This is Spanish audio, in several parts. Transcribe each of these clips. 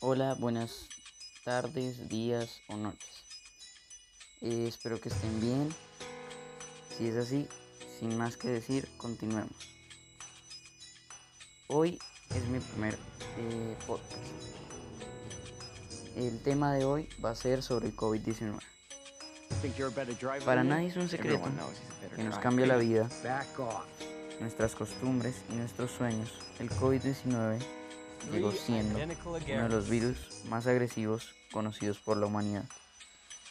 Hola, buenas tardes, días o noches. Eh, espero que estén bien. Si es así, sin más que decir, continuemos. Hoy es mi primer eh, podcast. El tema de hoy va a ser sobre el COVID-19. Para nadie es un secreto que nos cambia la vida, nuestras costumbres y nuestros sueños. El COVID-19 llegó siendo uno de los virus más agresivos conocidos por la humanidad.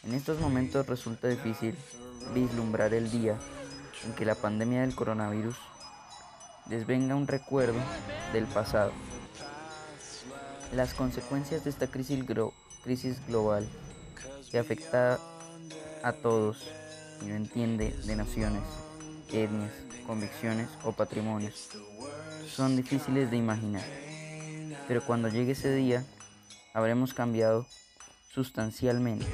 En estos momentos resulta difícil vislumbrar el día en que la pandemia del coronavirus desvenga un recuerdo del pasado. Las consecuencias de esta crisis, global que afecta a todos y no entiende de naciones, etnias, convicciones o patrimonios son difíciles de imaginar. Pero cuando llegue ese día, habremos cambiado sustancialmente.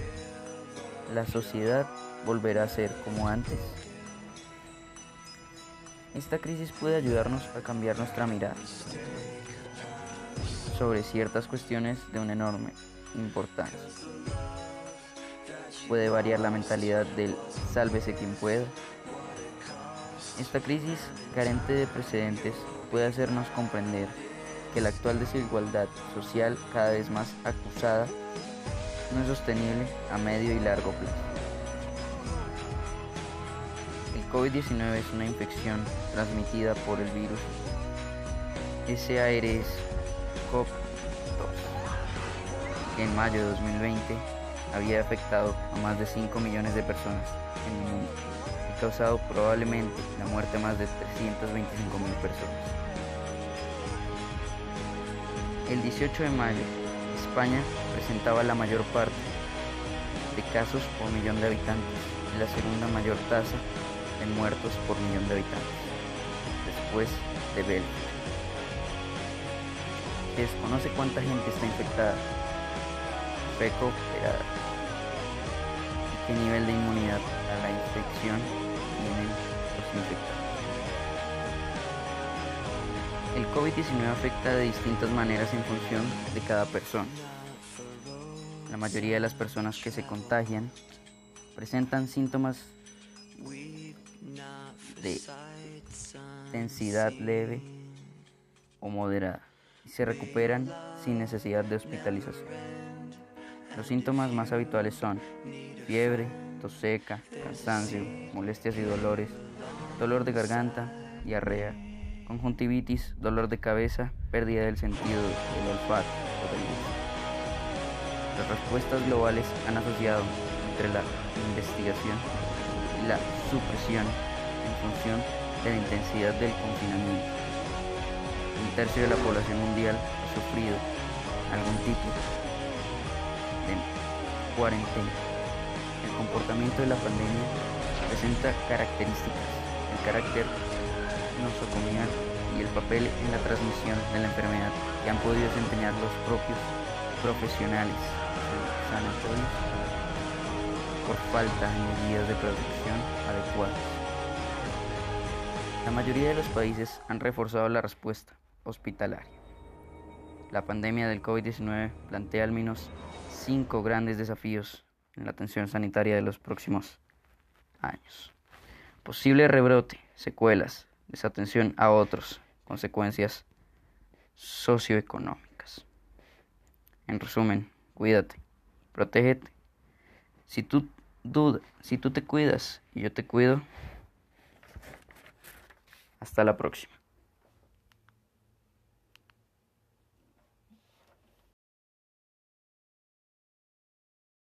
La sociedad volverá a ser como antes. Esta crisis puede ayudarnos a cambiar nuestra mirada sobre ciertas cuestiones de una enorme importancia. Puede variar la mentalidad del sálvese quien pueda. Esta crisis carente de precedentes puede hacernos comprender que la actual desigualdad social cada vez más acusada no es sostenible a medio y largo plazo. El COVID-19 es una infección transmitida por el virus SARS-CoV-2 que en mayo de 2020 había afectado a más de 5 millones de personas en el mundo y causado probablemente la muerte de más de 325 mil personas. El 18 de mayo, España presentaba la mayor parte de casos por millón de habitantes y la segunda mayor tasa de muertos por millón de habitantes, después de Bélgica. Desconoce cuánta gente está infectada, recuperada y qué nivel de inmunidad a la infección tienen los infectados. El COVID-19 afecta de distintas maneras en función de cada persona. La mayoría de las personas que se contagian presentan síntomas de densidad leve o moderada y se recuperan sin necesidad de hospitalización. Los síntomas más habituales son fiebre, tos seca, cansancio, molestias y dolores, dolor de garganta, diarrea, conjuntivitis, dolor de cabeza, pérdida del sentido del olfato o del gusto. Las respuestas globales han asociado entre la investigación y la supresión en función de la intensidad del confinamiento. Un tercio de la población mundial ha sufrido algún tipo de cuarentena. El comportamiento de la pandemia presenta características, el carácter nosocomial y el papel en la transmisión de la enfermedad que han podido desempeñar los propios profesionales sanatorios por falta de medidas de protección adecuadas. La mayoría de los países han reforzado la respuesta hospitalaria. La pandemia del COVID-19 plantea al menos cinco grandes desafíos en la atención sanitaria de los próximos años. Posible rebrote, secuelas, desatención a otros, consecuencias socioeconómicas. En resumen, cuídate, protégete. Si tú dudas, si tú te cuidas y yo te cuido, hasta la próxima.